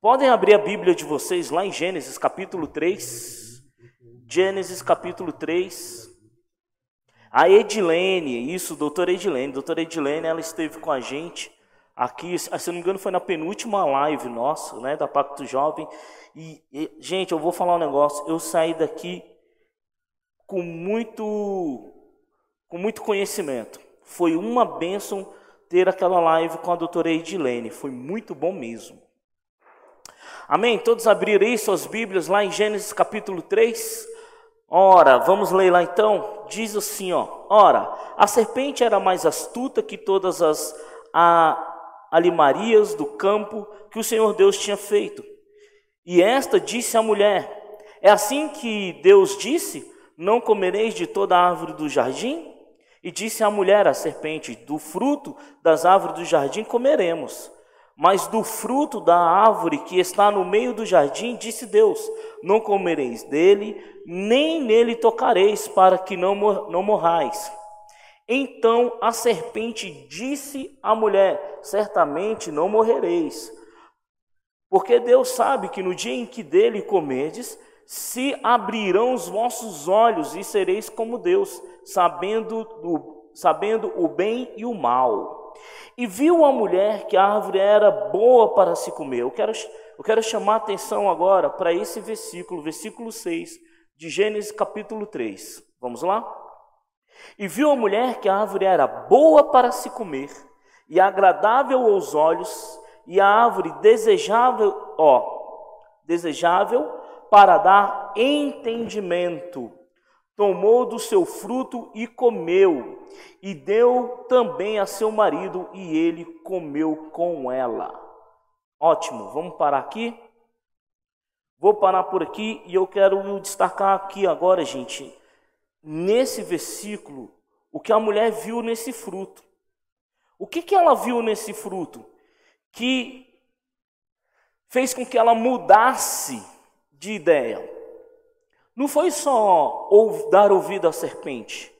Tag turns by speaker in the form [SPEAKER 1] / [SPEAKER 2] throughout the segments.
[SPEAKER 1] Podem abrir a Bíblia de vocês lá em Gênesis capítulo 3. Gênesis capítulo 3. A Edilene, isso, doutora Edilene. Doutora Edilene, ela esteve com a gente aqui, se não me engano, foi na penúltima live nossa, né, da Pacto Jovem. E, e, gente, eu vou falar um negócio. Eu saí daqui com muito, com muito conhecimento. Foi uma bênção ter aquela live com a doutora Edilene. Foi muito bom mesmo. Amém? Todos abrirem suas Bíblias lá em Gênesis capítulo 3. Ora, vamos ler lá então. Diz assim, ó. Ora, a serpente era mais astuta que todas as a, alimarias do campo que o Senhor Deus tinha feito. E esta disse à mulher: É assim que Deus disse: Não comereis de toda árvore do jardim? E disse a mulher à serpente: Do fruto das árvores do jardim comeremos. Mas do fruto da árvore que está no meio do jardim, disse Deus: Não comereis dele, nem nele tocareis, para que não, mor não morrais. Então a serpente disse à mulher: Certamente não morrereis. Porque Deus sabe que no dia em que dele comerdes, se abrirão os vossos olhos e sereis como Deus, sabendo, do, sabendo o bem e o mal. E viu a mulher que a árvore era boa para se comer. Eu quero, eu quero chamar a atenção agora para esse versículo, versículo 6 de Gênesis capítulo 3. Vamos lá? E viu a mulher que a árvore era boa para se comer e agradável aos olhos, e a árvore desejável, ó, desejável para dar entendimento. Tomou do seu fruto e comeu, e deu também a seu marido, e ele comeu com ela. Ótimo, vamos parar aqui? Vou parar por aqui e eu quero destacar aqui agora, gente, nesse versículo, o que a mulher viu nesse fruto. O que, que ela viu nesse fruto? Que fez com que ela mudasse de ideia. Não foi só dar ouvido à serpente.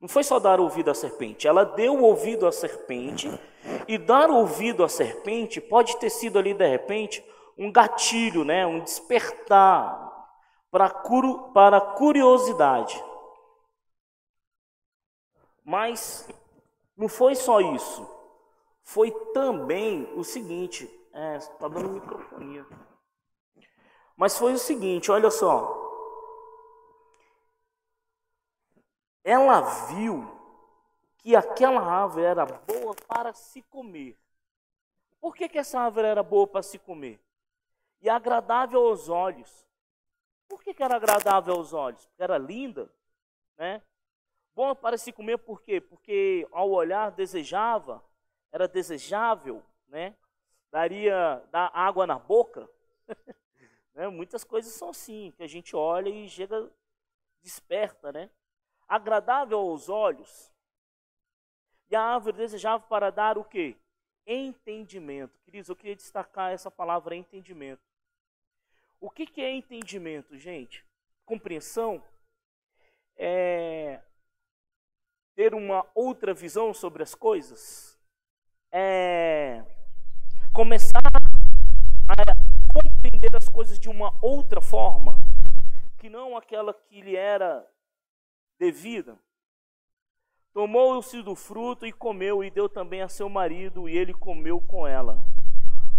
[SPEAKER 1] Não foi só dar ouvido à serpente. Ela deu ouvido à serpente. E dar ouvido à serpente pode ter sido ali, de repente, um gatilho, né? um despertar para, curu, para curiosidade. Mas não foi só isso. Foi também o seguinte. É, está dando microfonia. Mas foi o seguinte, olha só. Ela viu que aquela árvore era boa para se comer. Por que, que essa árvore era boa para se comer? E agradável aos olhos. Por que, que era agradável aos olhos? Porque era linda, né? Boa para se comer por quê? Porque ao olhar desejava, era desejável, né? Daria dar água na boca. Né? Muitas coisas são assim, que a gente olha e chega, desperta, né? Agradável aos olhos. E a árvore desejava para dar o quê? Entendimento. Queridos, eu queria destacar essa palavra entendimento. O que, que é entendimento, gente? Compreensão? É ter uma outra visão sobre as coisas? É começar a compreender as coisas de uma outra forma, que não aquela que lhe era devida. Tomou-se do fruto e comeu, e deu também a seu marido, e ele comeu com ela.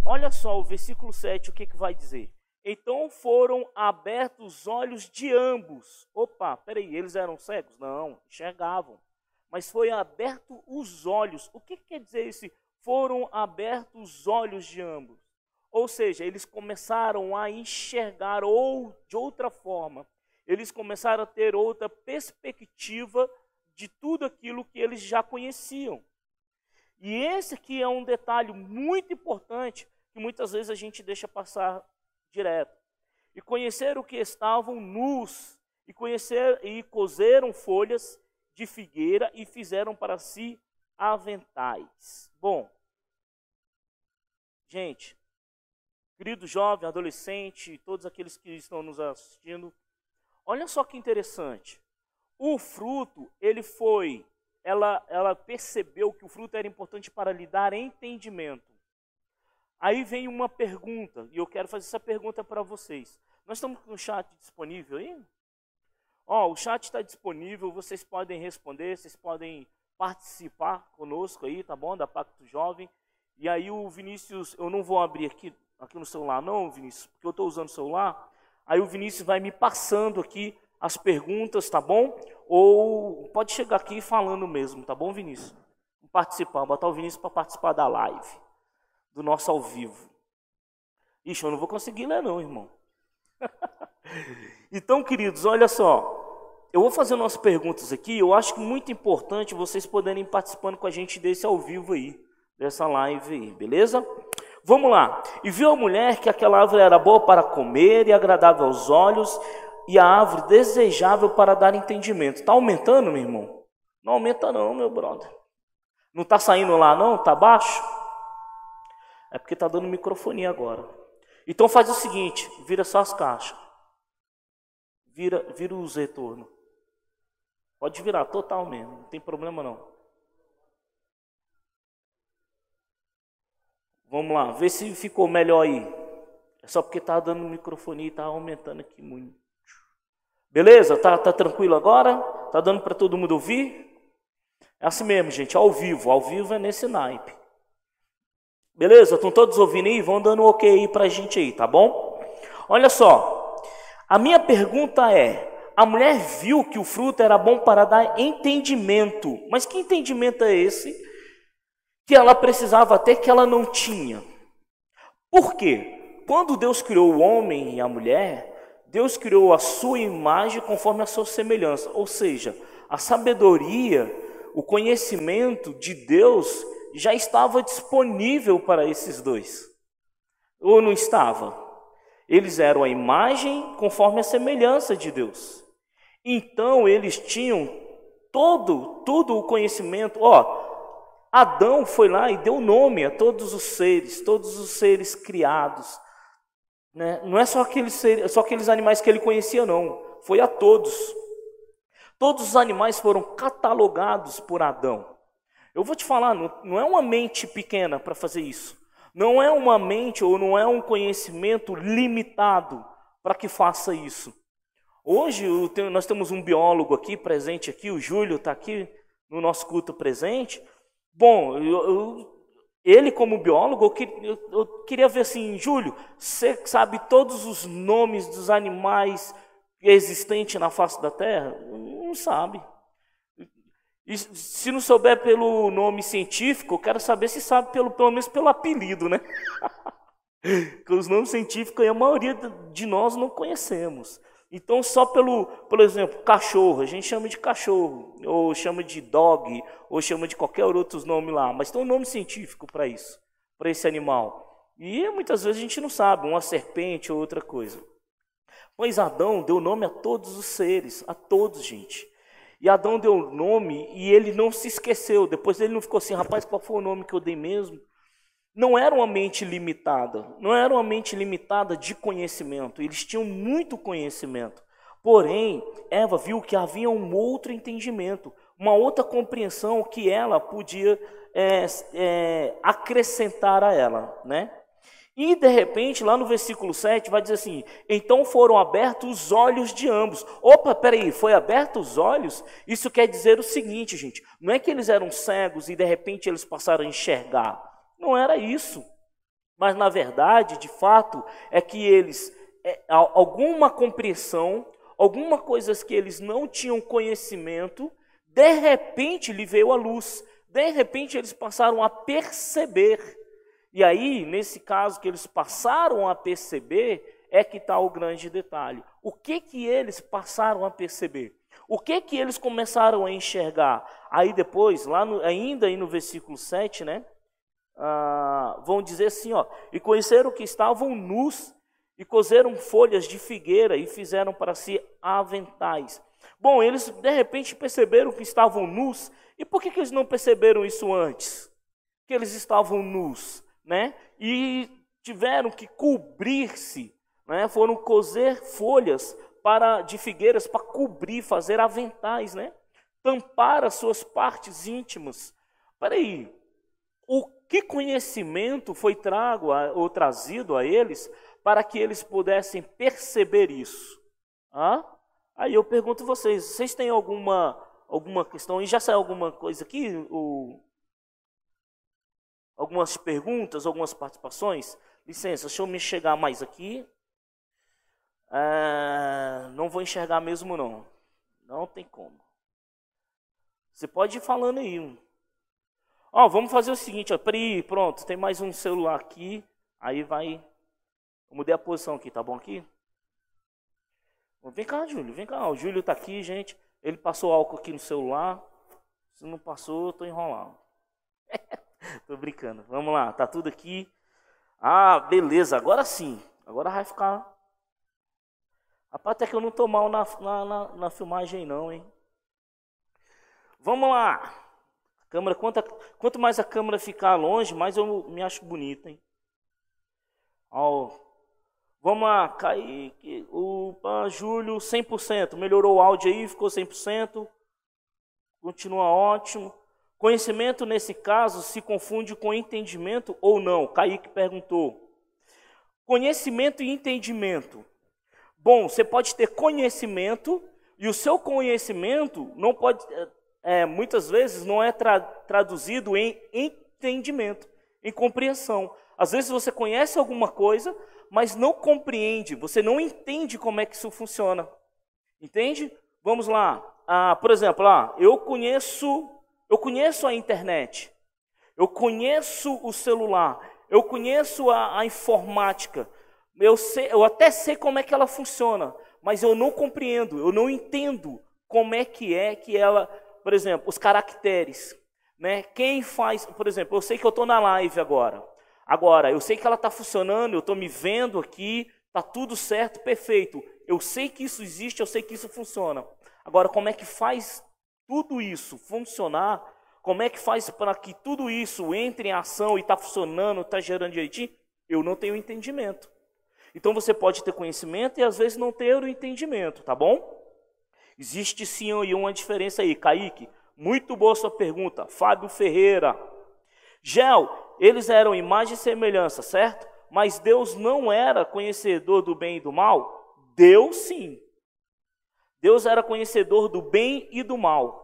[SPEAKER 1] Olha só o versículo 7, o que, que vai dizer? Então foram abertos os olhos de ambos. Opa, peraí, eles eram cegos? Não, enxergavam. Mas foi aberto os olhos. O que, que quer dizer esse? Foram abertos os olhos de ambos. Ou seja, eles começaram a enxergar ou de outra forma. Eles começaram a ter outra perspectiva de tudo aquilo que eles já conheciam. E esse aqui é um detalhe muito importante que muitas vezes a gente deixa passar direto. E conhecer o que estavam nus, e conhecer e cozeram folhas de figueira e fizeram para si aventais. Bom, gente, querido jovem, adolescente, todos aqueles que estão nos assistindo, olha só que interessante. O fruto, ele foi, ela, ela percebeu que o fruto era importante para lhe dar entendimento. Aí vem uma pergunta, e eu quero fazer essa pergunta para vocês. Nós estamos com o chat disponível aí? Ó, o chat está disponível, vocês podem responder, vocês podem participar conosco aí, tá bom? Da Pacto Jovem. E aí o Vinícius, eu não vou abrir aqui, aqui no celular não, Vinícius, porque eu estou usando o celular. Aí o Vinícius vai me passando aqui as perguntas, tá bom? Ou pode chegar aqui falando mesmo, tá bom, Vinícius? Participar, botar o Vinícius para participar da live, do nosso ao vivo. Ixi, eu não vou conseguir ler não, irmão. então, queridos, olha só. Eu vou fazer umas perguntas aqui. Eu acho que muito importante vocês poderem participando com a gente desse ao vivo aí, dessa live aí, beleza? Vamos lá. E viu a mulher que aquela árvore era boa para comer e agradável aos olhos, e a árvore desejável para dar entendimento. Está aumentando, meu irmão? Não aumenta não, meu brother. Não está saindo lá não? Está baixo? É porque está dando microfone agora. Então faz o seguinte, vira só as caixas. Vira, vira os retornos. Pode virar total mesmo, não tem problema não. Vamos lá, vê se ficou melhor aí. É só porque tá dando microfone e tá aumentando aqui muito. Beleza? Tá, tá tranquilo agora? Tá dando para todo mundo ouvir? É assim mesmo, gente, ao vivo. Ao vivo é nesse naipe. Beleza? Estão todos ouvindo aí? Vão dando um ok aí pra gente aí, tá bom? Olha só. A minha pergunta é: a mulher viu que o fruto era bom para dar entendimento. Mas que entendimento é esse? Que ela precisava ter que ela não tinha. Por quê? Quando Deus criou o homem e a mulher, Deus criou a sua imagem conforme a sua semelhança, ou seja, a sabedoria, o conhecimento de Deus já estava disponível para esses dois. Ou não estava? Eles eram a imagem conforme a semelhança de Deus. Então eles tinham todo, todo o conhecimento. Ó, Adão foi lá e deu nome a todos os seres, todos os seres criados. Né? Não é só aqueles, seres, só aqueles animais que ele conhecia, não. Foi a todos. Todos os animais foram catalogados por Adão. Eu vou te falar, não, é uma mente pequena para fazer isso. Não é uma mente ou não é um conhecimento limitado para que faça isso. Hoje nós temos um biólogo aqui presente aqui, o Júlio está aqui no nosso culto presente. Bom, eu, eu, ele como biólogo, eu, eu, queria ver assim, Júlio, você sabe todos os nomes dos animais existentes na face da Terra? Não sabe. E se não souber pelo nome científico, eu quero saber se sabe pelo, pelo menos pelo apelido, né? Porque os nomes científicos a maioria de nós não conhecemos. Então, só pelo, por exemplo, cachorro, a gente chama de cachorro, ou chama de dog, ou chama de qualquer outro nome lá, mas tem um nome científico para isso, para esse animal. E muitas vezes a gente não sabe, uma serpente ou outra coisa. Pois Adão deu nome a todos os seres, a todos, gente. E Adão deu nome e ele não se esqueceu. Depois ele não ficou assim, rapaz, qual foi o nome que eu dei mesmo? Não era uma mente limitada, não era uma mente limitada de conhecimento, eles tinham muito conhecimento. Porém, Eva viu que havia um outro entendimento, uma outra compreensão que ela podia é, é, acrescentar a ela, né? E de repente, lá no versículo 7, vai dizer assim: Então foram abertos os olhos de ambos. Opa, peraí, foi abertos os olhos? Isso quer dizer o seguinte, gente: não é que eles eram cegos e de repente eles passaram a enxergar. Não era isso. Mas na verdade, de fato, é que eles, é, alguma compreensão, alguma coisas que eles não tinham conhecimento, de repente lhe veio a luz. De repente eles passaram a perceber. E aí, nesse caso que eles passaram a perceber, é que está o grande detalhe. O que que eles passaram a perceber? O que que eles começaram a enxergar? Aí depois, lá no, ainda aí no versículo 7, né? Ah, vão dizer assim, ó, e conheceram que estavam nus e cozeram folhas de figueira e fizeram para si aventais. Bom, eles de repente perceberam que estavam nus. E por que, que eles não perceberam isso antes? Que eles estavam nus, né? E tiveram que cobrir-se, né? Foram cozer folhas para de figueiras para cobrir, fazer aventais, né? Tampar as suas partes íntimas. Peraí, o que conhecimento foi trago a, ou trazido a eles para que eles pudessem perceber isso? Hã? Aí eu pergunto vocês, vocês têm alguma, alguma questão? E já saiu alguma coisa aqui? O, algumas perguntas, algumas participações? Licença, deixa eu me chegar mais aqui. É, não vou enxergar mesmo não. Não tem como. Você pode ir falando aí. Ó, vamos fazer o seguinte, ó. Pri, pronto, tem mais um celular aqui. Aí vai. Eu mudei a posição aqui, tá bom aqui? Vem cá, Júlio, vem cá. O Júlio tá aqui, gente. Ele passou álcool aqui no celular. Se não passou, eu tô enrolando. tô brincando. Vamos lá, tá tudo aqui. Ah, beleza, agora sim. Agora vai ficar. Rapaz, até que eu não tô mal na, na, na, na filmagem, não, hein? Vamos lá. Câmera, quanto, quanto mais a câmera ficar longe, mais eu me acho bonito, hein? Ó, vamos lá, Kaique, opa, Júlio, 100%. Melhorou o áudio aí, ficou 100%. Continua ótimo. Conhecimento, nesse caso, se confunde com entendimento ou não? Kaique perguntou. Conhecimento e entendimento. Bom, você pode ter conhecimento e o seu conhecimento não pode é, muitas vezes não é tra traduzido em entendimento, em compreensão. Às vezes você conhece alguma coisa, mas não compreende, você não entende como é que isso funciona. Entende? Vamos lá. Ah, por exemplo, ah, eu conheço, eu conheço a internet, eu conheço o celular, eu conheço a, a informática, eu, sei, eu até sei como é que ela funciona, mas eu não compreendo, eu não entendo como é que é que ela por exemplo, os caracteres. Né? Quem faz, por exemplo, eu sei que eu estou na live agora. Agora, eu sei que ela está funcionando, eu estou me vendo aqui, está tudo certo, perfeito. Eu sei que isso existe, eu sei que isso funciona. Agora, como é que faz tudo isso funcionar? Como é que faz para que tudo isso entre em ação e está funcionando, está gerando direitinho? Eu não tenho entendimento. Então você pode ter conhecimento e às vezes não ter o entendimento, tá bom? Existe sim uma diferença aí. Kaique, muito boa sua pergunta. Fábio Ferreira. Gel, eles eram imagem e semelhança, certo? Mas Deus não era conhecedor do bem e do mal? Deus sim. Deus era conhecedor do bem e do mal.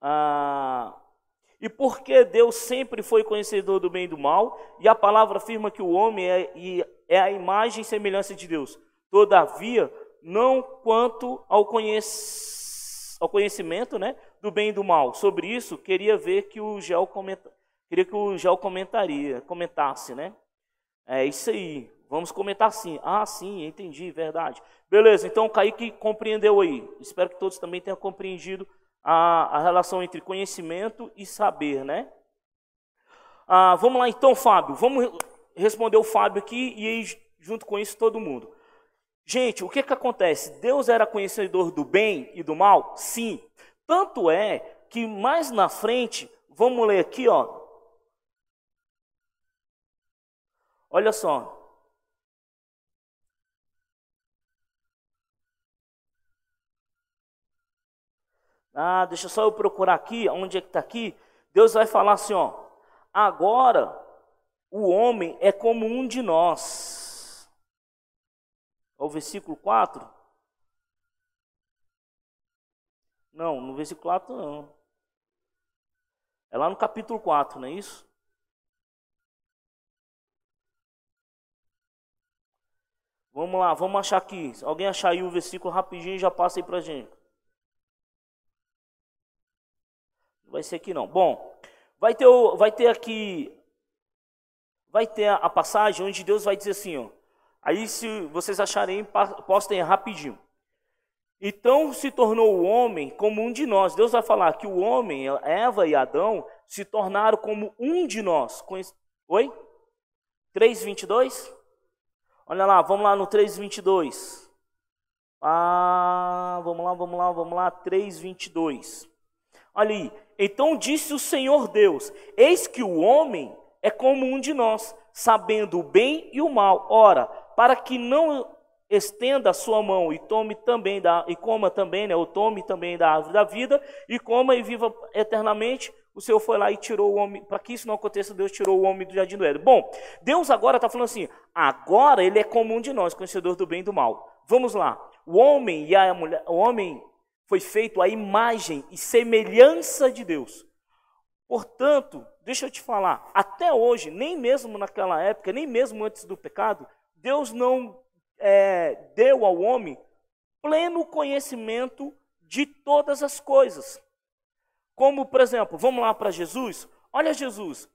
[SPEAKER 1] Ah, e porque Deus sempre foi conhecedor do bem e do mal, e a palavra afirma que o homem é, é a imagem e semelhança de Deus. Todavia, não quanto ao, conhec ao conhecimento né, do bem e do mal. Sobre isso, queria ver que o Gel queria que o Gel comentaria, comentasse, né? É isso aí. Vamos comentar sim. Ah, sim, entendi, verdade. Beleza, então o Kaique compreendeu aí. Espero que todos também tenham compreendido a, a relação entre conhecimento e saber, né? Ah, vamos lá então, Fábio. Vamos responder o Fábio aqui e aí, junto com isso, todo mundo. Gente, o que, que acontece? Deus era conhecedor do bem e do mal? Sim. Tanto é que mais na frente, vamos ler aqui, ó. Olha só. Ah, deixa só eu procurar aqui, onde é que está aqui. Deus vai falar assim, ó. Agora o homem é como um de nós ao versículo 4? Não, no versículo 4 não. É lá no capítulo 4, não é isso? Vamos lá, vamos achar aqui. Se alguém achar aí o versículo rapidinho, já passa aí pra gente. Não vai ser aqui não. Bom, vai ter, vai ter aqui, vai ter a passagem onde Deus vai dizer assim, ó. Aí, se vocês acharem, postem rapidinho. Então se tornou o homem como um de nós. Deus vai falar que o homem, Eva e Adão, se tornaram como um de nós. Oi? 3,22? Olha lá, vamos lá no 3,22. Ah, vamos lá, vamos lá, vamos lá, 3,22. Olha aí. Então disse o Senhor Deus: Eis que o homem é como um de nós, sabendo o bem e o mal. Ora, para que não estenda a sua mão e tome também da e coma também, né, ou tome também da árvore da vida e coma e viva eternamente. o Senhor foi lá e tirou o homem, para que isso não aconteça, Deus tirou o homem do jardim do Éden. Bom, Deus agora está falando assim, agora ele é comum de nós, conhecedor do bem e do mal. Vamos lá. O homem e a mulher, o homem foi feito à imagem e semelhança de Deus. Portanto, deixa eu te falar, até hoje, nem mesmo naquela época, nem mesmo antes do pecado, Deus não é, deu ao homem pleno conhecimento de todas as coisas. Como, por exemplo, vamos lá para Jesus. Olha Jesus.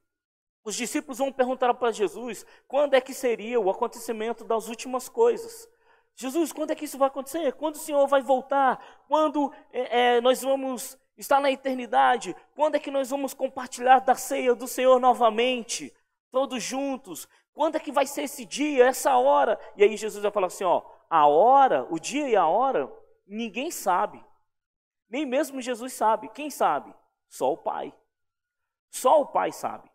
[SPEAKER 1] Os discípulos vão perguntar para Jesus quando é que seria o acontecimento das últimas coisas. Jesus, quando é que isso vai acontecer? Quando o Senhor vai voltar? Quando é, é, nós vamos estar na eternidade? Quando é que nós vamos compartilhar da ceia do Senhor novamente? Todos juntos? Quando é que vai ser esse dia, essa hora? E aí Jesus vai falar assim: ó, a hora, o dia e a hora, ninguém sabe. Nem mesmo Jesus sabe. Quem sabe? Só o Pai. Só o Pai sabe.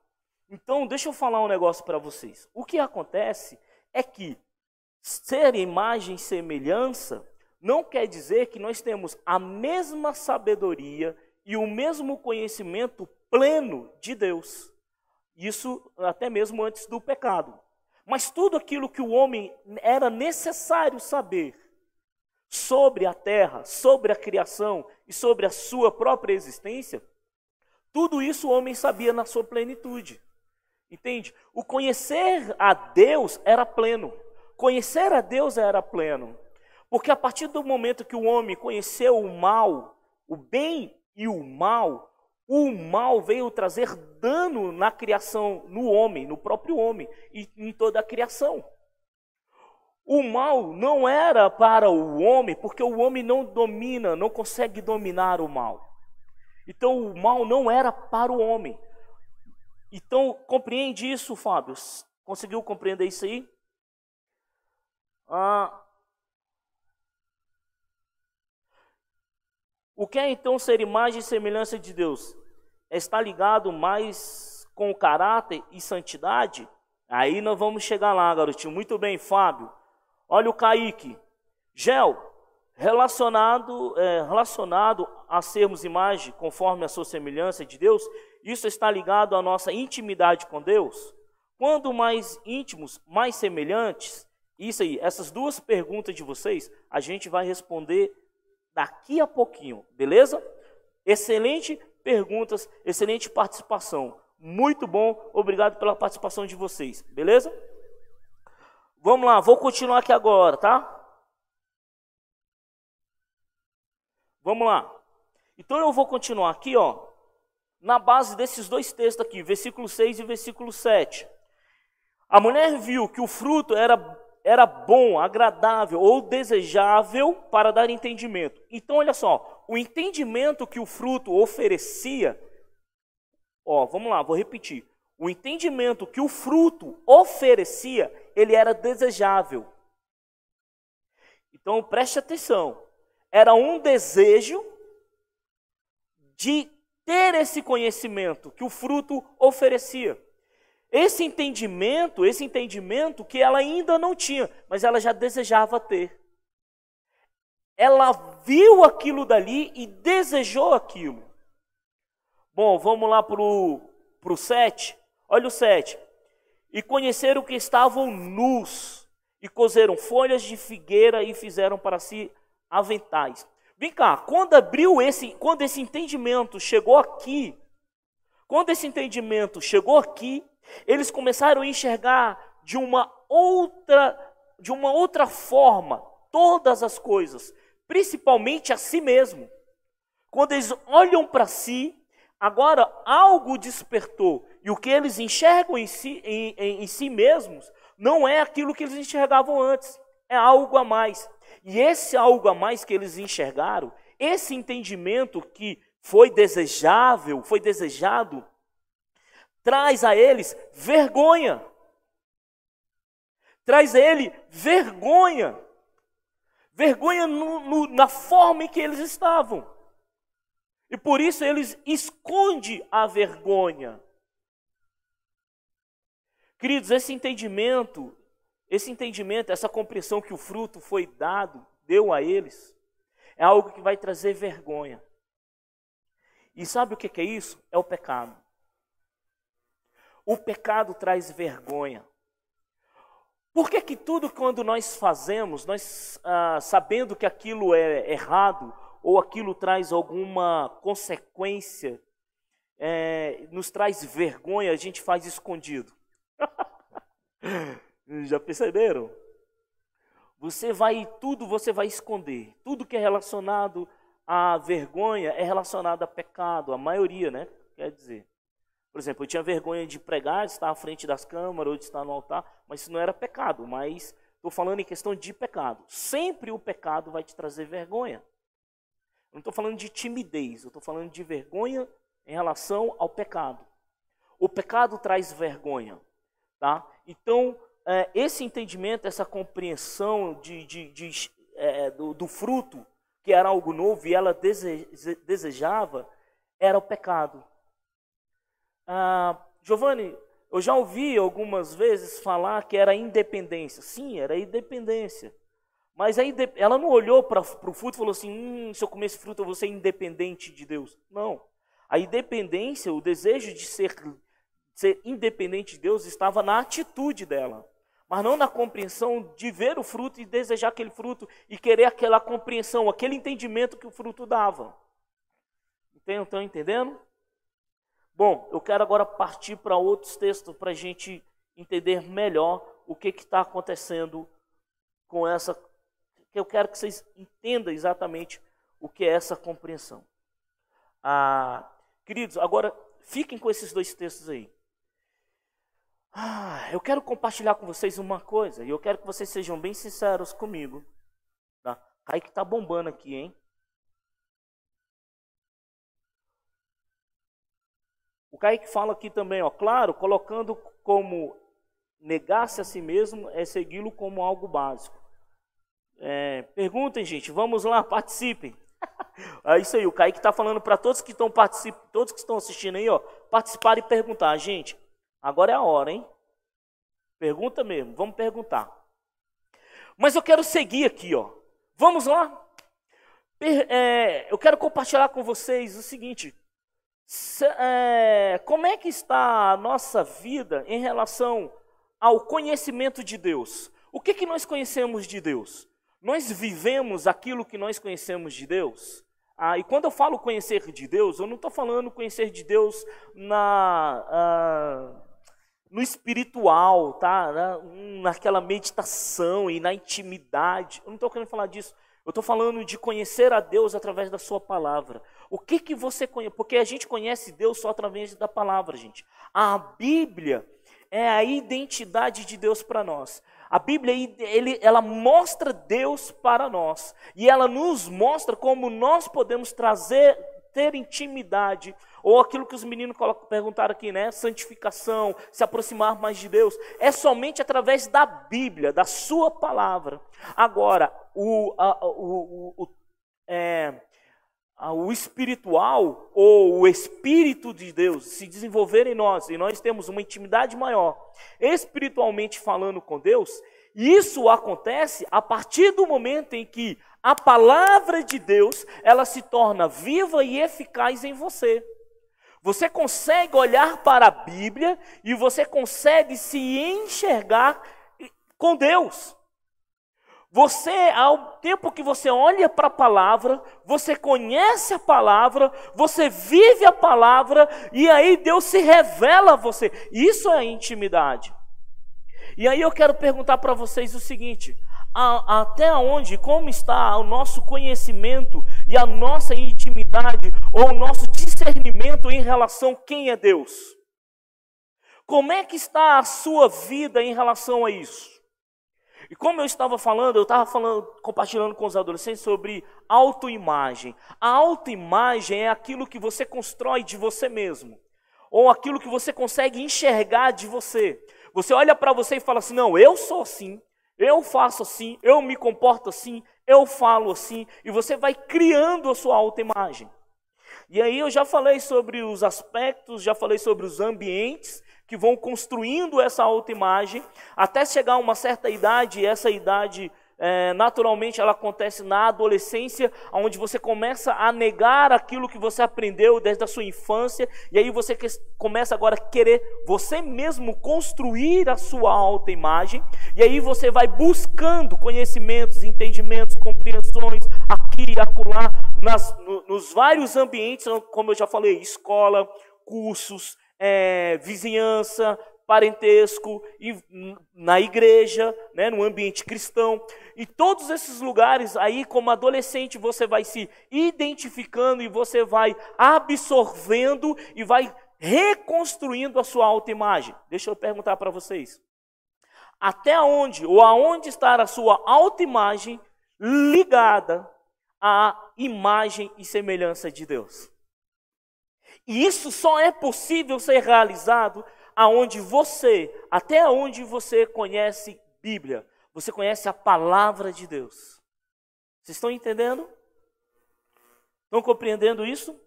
[SPEAKER 1] Então, deixa eu falar um negócio para vocês. O que acontece é que ser imagem e semelhança não quer dizer que nós temos a mesma sabedoria e o mesmo conhecimento pleno de Deus. Isso até mesmo antes do pecado. Mas tudo aquilo que o homem era necessário saber sobre a terra, sobre a criação e sobre a sua própria existência, tudo isso o homem sabia na sua plenitude. Entende? O conhecer a Deus era pleno. Conhecer a Deus era pleno. Porque a partir do momento que o homem conheceu o mal, o bem e o mal, o mal veio trazer dano na criação, no homem, no próprio homem e em toda a criação. O mal não era para o homem, porque o homem não domina, não consegue dominar o mal. Então o mal não era para o homem. Então compreende isso, Fábio? Conseguiu compreender isso aí? Ah, O que é então ser imagem e semelhança de Deus? Está ligado mais com caráter e santidade? Aí nós vamos chegar lá, garotinho. Muito bem, Fábio. Olha o Kaique. Gel, relacionado, é, relacionado a sermos imagem conforme a sua semelhança de Deus, isso está ligado à nossa intimidade com Deus? Quando mais íntimos, mais semelhantes? Isso aí, essas duas perguntas de vocês, a gente vai responder daqui a pouquinho, beleza? Excelente perguntas, excelente participação. Muito bom, obrigado pela participação de vocês, beleza? Vamos lá, vou continuar aqui agora, tá? Vamos lá. Então eu vou continuar aqui, ó, na base desses dois textos aqui, versículo 6 e versículo 7. A mulher viu que o fruto era era bom, agradável ou desejável para dar entendimento. Então, olha só, o entendimento que o fruto oferecia, ó, vamos lá, vou repetir. O entendimento que o fruto oferecia, ele era desejável. Então, preste atenção. Era um desejo de ter esse conhecimento que o fruto oferecia. Esse entendimento, esse entendimento que ela ainda não tinha, mas ela já desejava ter. Ela viu aquilo dali e desejou aquilo. Bom, vamos lá para o 7. Olha o 7. E conheceram que estavam nus, e cozeram folhas de figueira e fizeram para si aventais. Vem cá, quando abriu esse, quando esse entendimento chegou aqui, quando esse entendimento chegou aqui, eles começaram a enxergar de uma outra, de uma outra forma todas as coisas, principalmente a si mesmo. Quando eles olham para si, agora algo despertou. E o que eles enxergam em si, em, em, em si mesmos não é aquilo que eles enxergavam antes, é algo a mais. E esse algo a mais que eles enxergaram, esse entendimento que foi desejável, foi desejado, traz a eles vergonha. Traz a ele vergonha. Vergonha no, no, na forma em que eles estavam. E por isso eles escondem a vergonha. Queridos, esse entendimento, esse entendimento, essa compreensão que o fruto foi dado, deu a eles, é algo que vai trazer vergonha. E sabe o que é isso? É o pecado. O pecado traz vergonha. Por que, que tudo quando nós fazemos, nós ah, sabendo que aquilo é errado ou aquilo traz alguma consequência, é, nos traz vergonha, a gente faz escondido? Já perceberam? Você vai, tudo você vai esconder. Tudo que é relacionado à vergonha é relacionado a pecado, a maioria, né? Quer dizer. Por exemplo, eu tinha vergonha de pregar, de estar à frente das câmaras ou de estar no altar, mas isso não era pecado. Mas estou falando em questão de pecado. Sempre o pecado vai te trazer vergonha. Não estou falando de timidez, eu estou falando de vergonha em relação ao pecado. O pecado traz vergonha. Tá? Então, é, esse entendimento, essa compreensão de, de, de é, do, do, fruto, que era algo novo e ela desejava, era o pecado. Ah, Giovanni, eu já ouvi algumas vezes falar que era independência. Sim, era independência. Mas aí ela não olhou para o fruto e falou assim: hum, se eu comer esse fruto eu vou ser independente de Deus. Não. A independência, o desejo de ser, ser independente de Deus estava na atitude dela. Mas não na compreensão de ver o fruto e desejar aquele fruto e querer aquela compreensão, aquele entendimento que o fruto dava. Estão entendendo? Bom, eu quero agora partir para outros textos para a gente entender melhor o que está acontecendo com essa. Eu quero que vocês entendam exatamente o que é essa compreensão. Ah, queridos, agora fiquem com esses dois textos aí. Ah, eu quero compartilhar com vocês uma coisa e eu quero que vocês sejam bem sinceros comigo. Tá? Kaique está bombando aqui, hein? O Kaique fala aqui também, ó, claro, colocando como negar-se a si mesmo é segui-lo como algo básico. É, perguntem, gente, vamos lá, participem. é isso aí, o Kaique está falando para todos que estão participando, todos que estão assistindo aí, ó, participar e perguntar. Gente, agora é a hora, hein? Pergunta mesmo, vamos perguntar. Mas eu quero seguir aqui, ó. Vamos lá? É, eu quero compartilhar com vocês o seguinte: como é que está a nossa vida em relação ao conhecimento de Deus? O que, que nós conhecemos de Deus? Nós vivemos aquilo que nós conhecemos de Deus? Ah, e quando eu falo conhecer de Deus, eu não estou falando conhecer de Deus na, ah, no espiritual, tá? naquela meditação e na intimidade. Eu não estou querendo falar disso. Eu estou falando de conhecer a Deus através da sua palavra. O que que você conhece? Porque a gente conhece Deus só através da palavra, gente. A Bíblia é a identidade de Deus para nós. A Bíblia ele, ela mostra Deus para nós e ela nos mostra como nós podemos trazer ter intimidade, ou aquilo que os meninos perguntaram aqui, né? Santificação, se aproximar mais de Deus, é somente através da Bíblia, da Sua palavra. Agora, o, a, o, o, é, o espiritual ou o Espírito de Deus se desenvolver em nós e nós temos uma intimidade maior, espiritualmente falando com Deus, isso acontece a partir do momento em que a palavra de Deus, ela se torna viva e eficaz em você. Você consegue olhar para a Bíblia e você consegue se enxergar com Deus. Você, ao tempo que você olha para a palavra, você conhece a palavra, você vive a palavra e aí Deus se revela a você. Isso é intimidade. E aí eu quero perguntar para vocês o seguinte: a, até onde, como está o nosso conhecimento e a nossa intimidade ou o nosso discernimento em relação a quem é Deus? Como é que está a sua vida em relação a isso? E como eu estava falando, eu estava falando, compartilhando com os adolescentes sobre autoimagem. A autoimagem é aquilo que você constrói de você mesmo, ou aquilo que você consegue enxergar de você. Você olha para você e fala assim: "Não, eu sou assim, eu faço assim, eu me comporto assim, eu falo assim, e você vai criando a sua autoimagem. E aí eu já falei sobre os aspectos, já falei sobre os ambientes que vão construindo essa autoimagem, até chegar a uma certa idade, e essa idade é, naturalmente ela acontece na adolescência, onde você começa a negar aquilo que você aprendeu desde a sua infância, e aí você que, começa agora a querer você mesmo construir a sua alta imagem, e aí você vai buscando conhecimentos, entendimentos, compreensões, aqui e acolá, nas, no, nos vários ambientes, como eu já falei, escola, cursos, é, vizinhança, parentesco, na igreja, né, no ambiente cristão. E todos esses lugares aí, como adolescente, você vai se identificando e você vai absorvendo e vai reconstruindo a sua autoimagem. Deixa eu perguntar para vocês. Até onde ou aonde está a sua autoimagem ligada à imagem e semelhança de Deus? E isso só é possível ser realizado aonde você, até onde você conhece Bíblia, você conhece a palavra de Deus. Vocês estão entendendo? Estão compreendendo isso?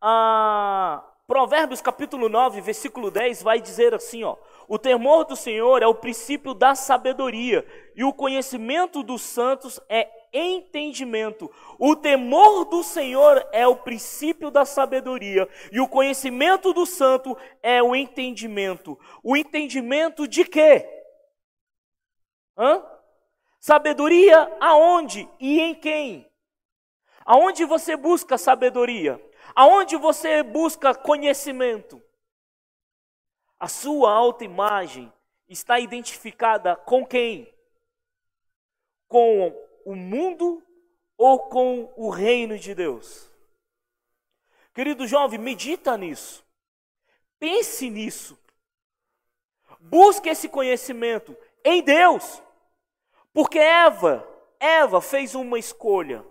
[SPEAKER 1] Ah, Provérbios capítulo 9, versículo 10 vai dizer assim, ó: O temor do Senhor é o princípio da sabedoria, e o conhecimento dos santos é entendimento. O temor do Senhor é o princípio da sabedoria, e o conhecimento do santo é o entendimento. O entendimento de quê? Hã? Sabedoria aonde e em quem? Aonde você busca sabedoria? Aonde você busca conhecimento? A sua autoimagem está identificada com quem? Com o mundo ou com o reino de Deus? Querido jovem, medita nisso. Pense nisso. Busque esse conhecimento em Deus. Porque Eva, Eva fez uma escolha.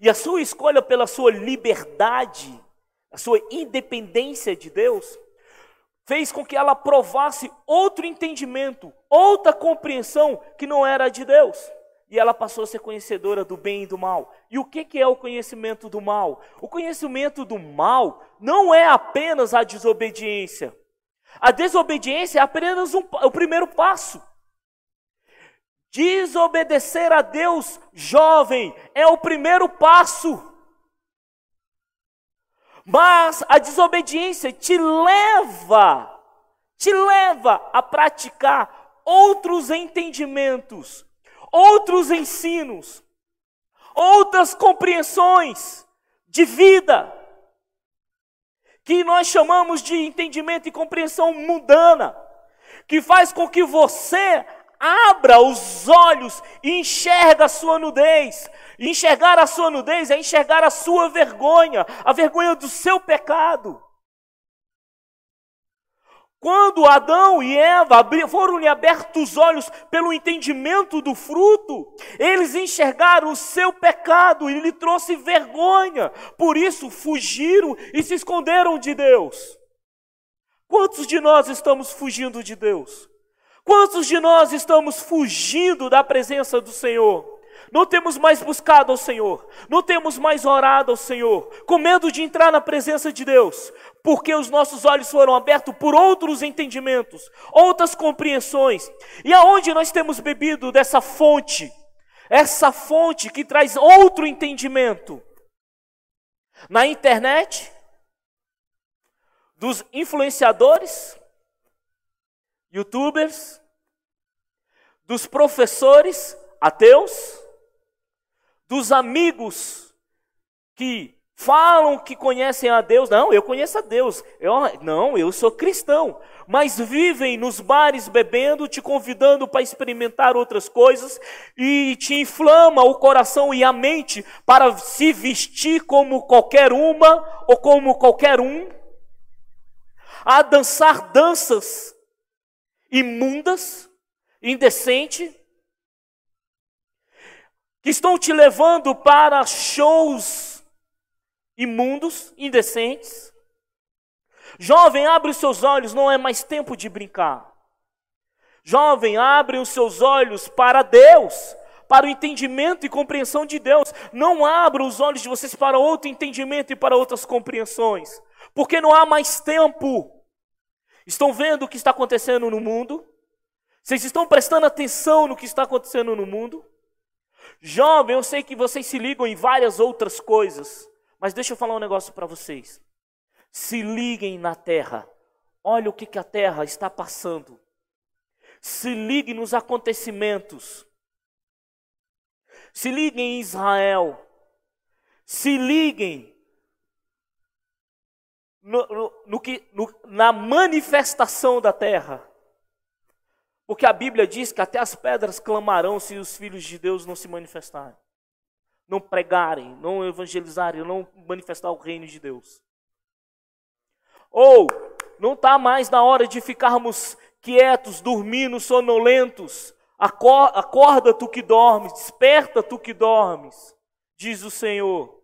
[SPEAKER 1] E a sua escolha pela sua liberdade, a sua independência de Deus, fez com que ela provasse outro entendimento, outra compreensão que não era de Deus e ela passou a ser conhecedora do bem e do mal. E o que é o conhecimento do mal? O conhecimento do mal não é apenas a desobediência. A desobediência é apenas um, o primeiro passo. Desobedecer a Deus, jovem, é o primeiro passo. Mas a desobediência te leva, te leva a praticar outros entendimentos, outros ensinos, outras compreensões de vida, que nós chamamos de entendimento e compreensão mundana, que faz com que você abra os olhos e enxerga a sua nudez. enxergar a sua nudez é enxergar a sua vergonha, a vergonha do seu pecado. Quando Adão e Eva foram-lhe abertos os olhos pelo entendimento do fruto, eles enxergaram o seu pecado e lhe trouxe vergonha. Por isso fugiram e se esconderam de Deus. Quantos de nós estamos fugindo de Deus? Quantos de nós estamos fugindo da presença do Senhor? Não temos mais buscado ao Senhor, não temos mais orado ao Senhor, com medo de entrar na presença de Deus, porque os nossos olhos foram abertos por outros entendimentos, outras compreensões. E aonde nós temos bebido dessa fonte? Essa fonte que traz outro entendimento. Na internet, dos influenciadores, youtubers, dos professores ateus, dos amigos que Falam que conhecem a Deus. Não, eu conheço a Deus. Eu, não, eu sou cristão. Mas vivem nos bares bebendo, te convidando para experimentar outras coisas e te inflama o coração e a mente para se vestir como qualquer uma ou como qualquer um. A dançar danças imundas, indecentes, que estão te levando para shows imundos, indecentes. Jovem, abre os seus olhos, não é mais tempo de brincar. Jovem, abre os seus olhos para Deus, para o entendimento e compreensão de Deus. Não abra os olhos de vocês para outro entendimento e para outras compreensões, porque não há mais tempo. Estão vendo o que está acontecendo no mundo? Vocês estão prestando atenção no que está acontecendo no mundo? Jovem, eu sei que vocês se ligam em várias outras coisas, mas deixa eu falar um negócio para vocês. Se liguem na terra. Olha o que, que a terra está passando. Se liguem nos acontecimentos. Se liguem em Israel. Se liguem no, no, no que, no, na manifestação da terra. Porque a Bíblia diz que até as pedras clamarão se os filhos de Deus não se manifestarem, não pregarem, não evangelizarem, não manifestar o reino de Deus. Ou não está mais na hora de ficarmos quietos, dormindo, sonolentos. Acorda tu que dormes, desperta tu que dormes, diz o Senhor.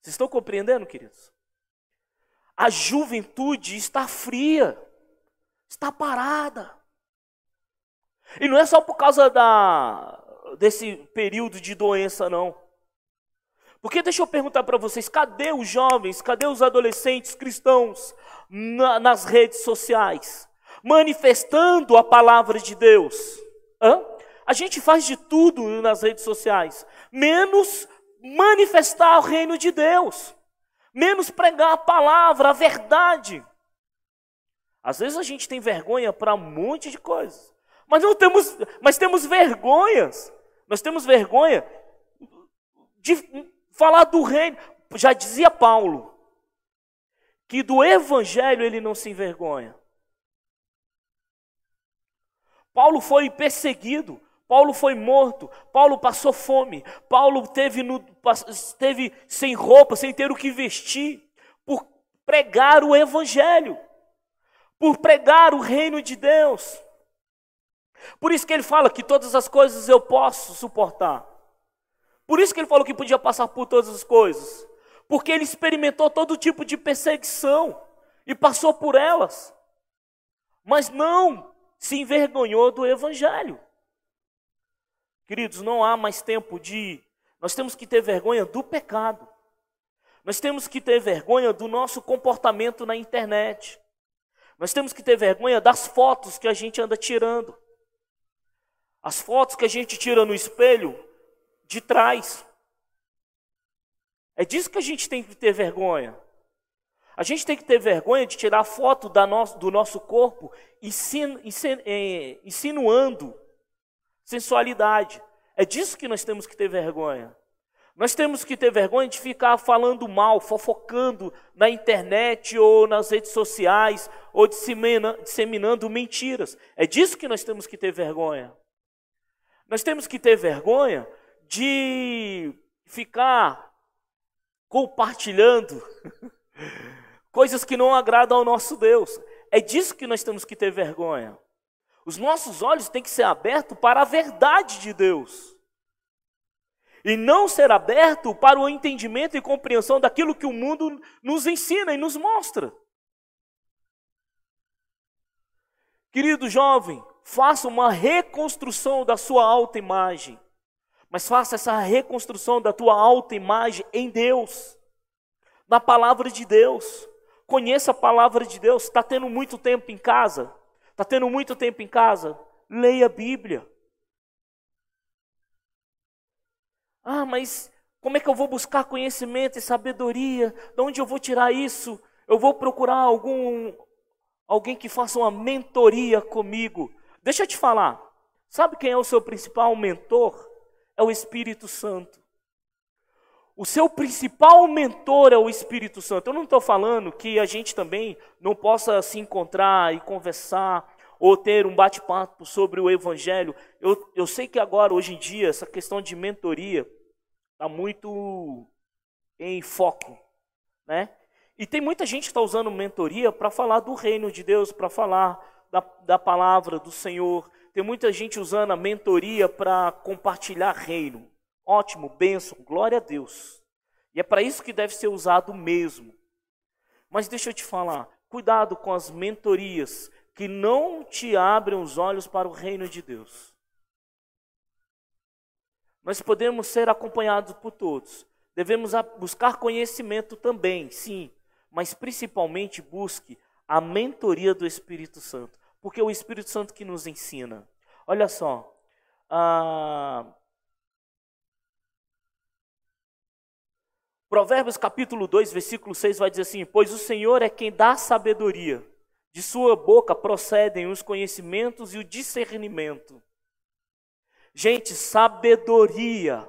[SPEAKER 1] Vocês estão compreendendo, queridos? A juventude está fria, está parada. E não é só por causa da, desse período de doença, não. Porque deixa eu perguntar para vocês: cadê os jovens, cadê os adolescentes cristãos na, nas redes sociais? Manifestando a palavra de Deus. Hã? A gente faz de tudo nas redes sociais, menos manifestar o reino de Deus, menos pregar a palavra, a verdade. Às vezes a gente tem vergonha para um monte de coisas, mas não temos, mas temos vergonhas. Nós temos vergonha de falar do reino. Já dizia Paulo que do evangelho ele não se envergonha. Paulo foi perseguido, Paulo foi morto, Paulo passou fome, Paulo teve, no, teve sem roupa, sem ter o que vestir, por pregar o evangelho, por pregar o reino de Deus. Por isso que ele fala que todas as coisas eu posso suportar. Por isso que ele falou que podia passar por todas as coisas. Porque ele experimentou todo tipo de perseguição e passou por elas. Mas não se envergonhou do evangelho. Queridos, não há mais tempo de. Nós temos que ter vergonha do pecado. Nós temos que ter vergonha do nosso comportamento na internet. Nós temos que ter vergonha das fotos que a gente anda tirando. As fotos que a gente tira no espelho de trás. É disso que a gente tem que ter vergonha. A gente tem que ter vergonha de tirar foto nosso, do nosso corpo é, insinuando sensualidade. É disso que nós temos que ter vergonha. Nós temos que ter vergonha de ficar falando mal, fofocando na internet ou nas redes sociais, ou disseminando mentiras. É disso que nós temos que ter vergonha. Nós temos que ter vergonha de ficar compartilhando coisas que não agradam ao nosso Deus. É disso que nós temos que ter vergonha. Os nossos olhos têm que ser abertos para a verdade de Deus. E não ser aberto para o entendimento e compreensão daquilo que o mundo nos ensina e nos mostra. Querido jovem, faça uma reconstrução da sua autoimagem. Mas faça essa reconstrução da tua alta imagem em Deus, na palavra de Deus. Conheça a palavra de Deus. Está tendo muito tempo em casa? Está tendo muito tempo em casa? Leia a Bíblia. Ah, mas como é que eu vou buscar conhecimento e sabedoria? De onde eu vou tirar isso? Eu vou procurar algum alguém que faça uma mentoria comigo. Deixa eu te falar. Sabe quem é o seu principal mentor? é o Espírito Santo. O seu principal mentor é o Espírito Santo. Eu não estou falando que a gente também não possa se encontrar e conversar ou ter um bate-papo sobre o Evangelho. Eu, eu sei que agora, hoje em dia, essa questão de mentoria está muito em foco, né? E tem muita gente que está usando mentoria para falar do reino de Deus, para falar da, da palavra do Senhor, tem muita gente usando a mentoria para compartilhar reino. Ótimo, bênção, glória a Deus. E é para isso que deve ser usado mesmo. Mas deixa eu te falar, cuidado com as mentorias que não te abrem os olhos para o reino de Deus. Nós podemos ser acompanhados por todos. Devemos buscar conhecimento também, sim, mas principalmente busque a mentoria do Espírito Santo porque é o Espírito Santo que nos ensina. Olha só. Ah, Provérbios capítulo 2, versículo 6 vai dizer assim: Pois o Senhor é quem dá sabedoria, de sua boca procedem os conhecimentos e o discernimento. Gente, sabedoria,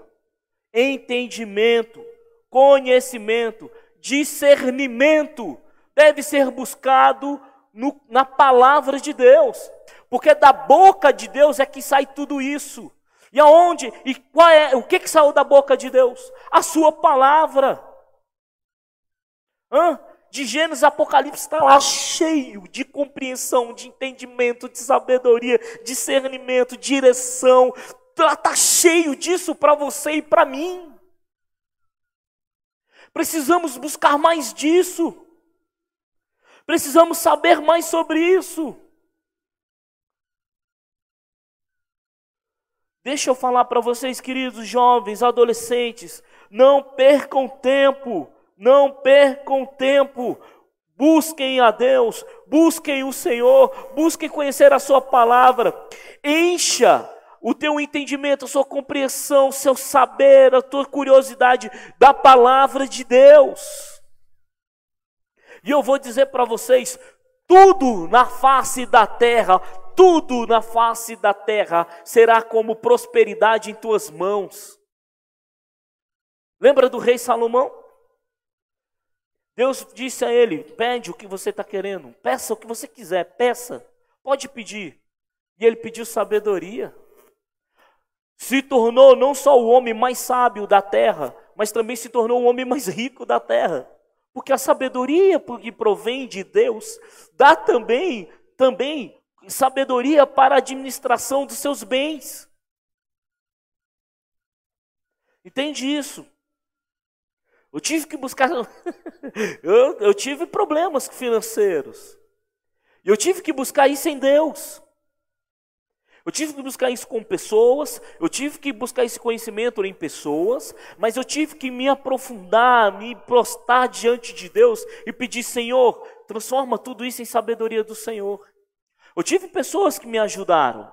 [SPEAKER 1] entendimento, conhecimento, discernimento deve ser buscado no, na palavra de Deus, porque da boca de Deus é que sai tudo isso. E aonde? E qual é? O que que saiu da boca de Deus? A sua palavra. Hã? De Gênesis Apocalipse está lá cheio de compreensão, de entendimento, de sabedoria, discernimento, direção. Está tá cheio disso para você e para mim. Precisamos buscar mais disso. Precisamos saber mais sobre isso. Deixa eu falar para vocês, queridos jovens, adolescentes, não percam tempo, não percam tempo. Busquem a Deus, busquem o Senhor, busquem conhecer a Sua palavra. Encha o teu entendimento, a sua compreensão, o seu saber, a tua curiosidade da palavra de Deus. E eu vou dizer para vocês: tudo na face da terra, tudo na face da terra será como prosperidade em tuas mãos. Lembra do rei Salomão? Deus disse a ele: pede o que você está querendo, peça o que você quiser, peça, pode pedir. E ele pediu sabedoria. Se tornou não só o homem mais sábio da terra, mas também se tornou o homem mais rico da terra. Porque a sabedoria que provém de Deus dá também, também sabedoria para a administração dos seus bens. Entende isso? Eu tive que buscar. eu, eu tive problemas financeiros. Eu tive que buscar isso em Deus. Eu tive que buscar isso com pessoas, eu tive que buscar esse conhecimento em pessoas, mas eu tive que me aprofundar, me prostrar diante de Deus e pedir: Senhor, transforma tudo isso em sabedoria do Senhor. Eu tive pessoas que me ajudaram,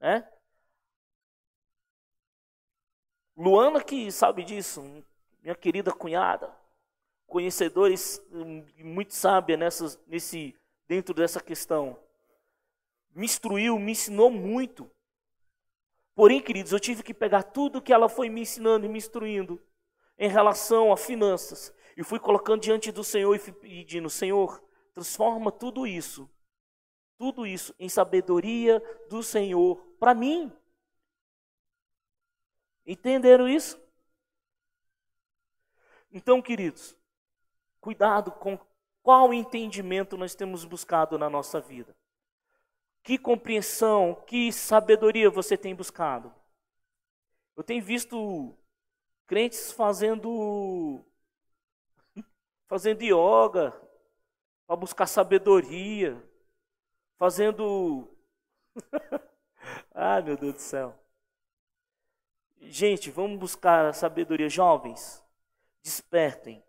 [SPEAKER 1] né? Luana que sabe disso, minha querida cunhada, conhecedores muito sábia nessas, nesse, dentro dessa questão me instruiu, me ensinou muito. Porém, queridos, eu tive que pegar tudo que ela foi me ensinando e me instruindo em relação a finanças e fui colocando diante do Senhor e fui pedindo: Senhor, transforma tudo isso, tudo isso em sabedoria do Senhor para mim. Entenderam isso? Então, queridos, cuidado com qual entendimento nós temos buscado na nossa vida. Que compreensão, que sabedoria você tem buscado? Eu tenho visto crentes fazendo fazendo yoga para buscar sabedoria, fazendo Ai, meu Deus do céu. Gente, vamos buscar a sabedoria, jovens. Despertem,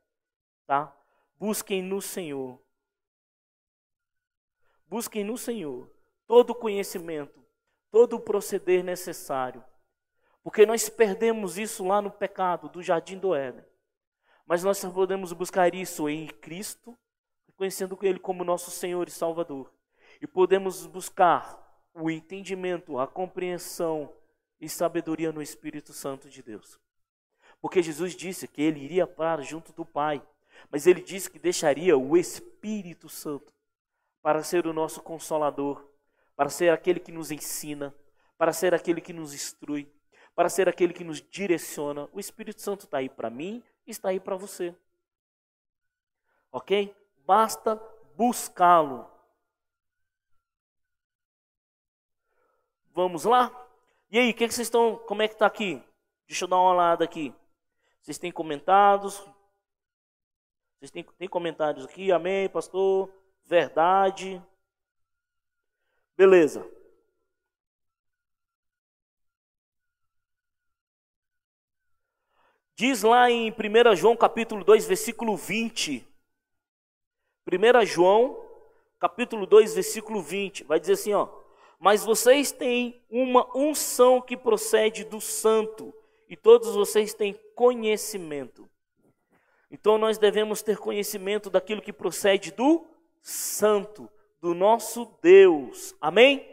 [SPEAKER 1] tá? Busquem no Senhor. Busquem no Senhor todo o conhecimento, todo o proceder necessário. Porque nós perdemos isso lá no pecado do jardim do Éden. Mas nós podemos buscar isso em Cristo, reconhecendo Ele como nosso Senhor e Salvador. E podemos buscar o entendimento, a compreensão e sabedoria no Espírito Santo de Deus. Porque Jesus disse que ele iria para junto do Pai, mas ele disse que deixaria o Espírito Santo para ser o nosso consolador, para ser aquele que nos ensina, para ser aquele que nos instrui, para ser aquele que nos direciona. O Espírito Santo está aí para mim está aí para você. Ok? Basta buscá-lo. Vamos lá? E aí, o que, que vocês estão. Como é que está aqui? Deixa eu dar uma olhada aqui. Vocês têm comentários? Vocês têm, têm comentários aqui? Amém, pastor? Verdade. Beleza. Diz lá em 1 João capítulo 2, versículo 20. 1 João capítulo 2, versículo 20, vai dizer assim, ó: "Mas vocês têm uma unção que procede do santo, e todos vocês têm conhecimento." Então nós devemos ter conhecimento daquilo que procede do santo, do nosso Deus. Amém?